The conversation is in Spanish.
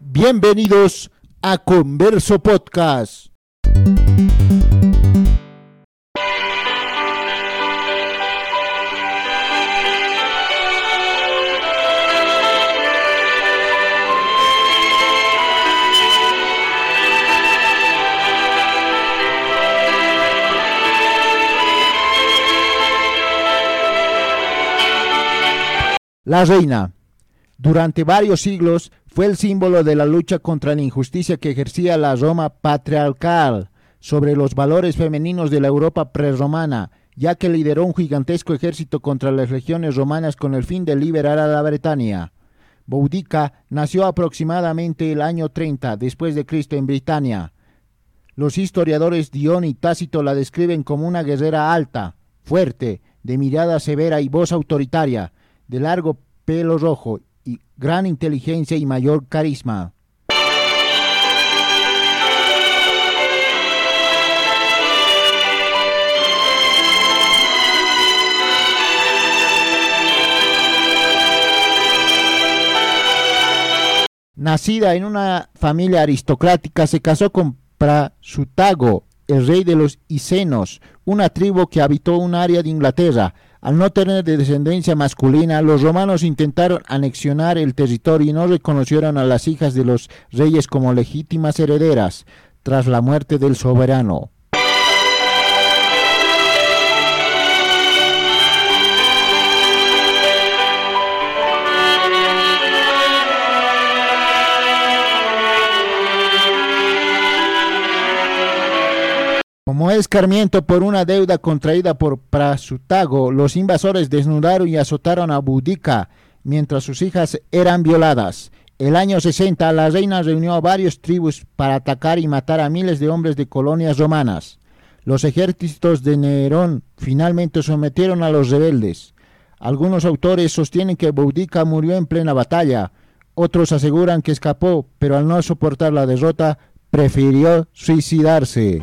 Bienvenidos a Converso Podcast. La reina. Durante varios siglos fue el símbolo de la lucha contra la injusticia que ejercía la Roma patriarcal sobre los valores femeninos de la Europa prerromana, ya que lideró un gigantesco ejército contra las legiones romanas con el fin de liberar a la Bretaña. Boudica nació aproximadamente el año 30 después de Cristo en Britania. Los historiadores Dion y Tácito la describen como una guerrera alta, fuerte, de mirada severa y voz autoritaria, de largo pelo rojo gran inteligencia y mayor carisma. Nacida en una familia aristocrática, se casó con Prasutago, el rey de los Icenos, una tribu que habitó un área de Inglaterra. Al no tener de descendencia masculina, los romanos intentaron anexionar el territorio y no reconocieron a las hijas de los reyes como legítimas herederas tras la muerte del soberano. Como escarmiento por una deuda contraída por Prasutago, los invasores desnudaron y azotaron a Boudica mientras sus hijas eran violadas. El año 60, la reina reunió a varios tribus para atacar y matar a miles de hombres de colonias romanas. Los ejércitos de Nerón finalmente sometieron a los rebeldes. Algunos autores sostienen que Boudica murió en plena batalla, otros aseguran que escapó, pero al no soportar la derrota, prefirió suicidarse.